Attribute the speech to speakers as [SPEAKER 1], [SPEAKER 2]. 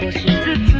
[SPEAKER 1] 或许日子。